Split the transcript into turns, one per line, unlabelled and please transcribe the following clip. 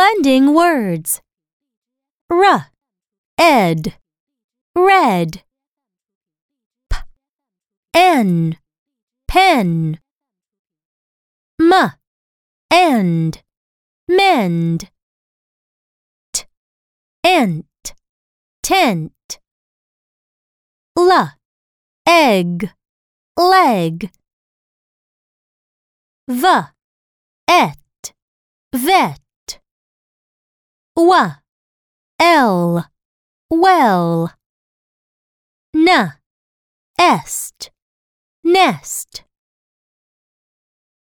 Blending words. R, ed, red. P, n, pen. M, and, mend. T, ent, tent. L, egg, leg. V, et, vet. W, l, well. N, est, nest.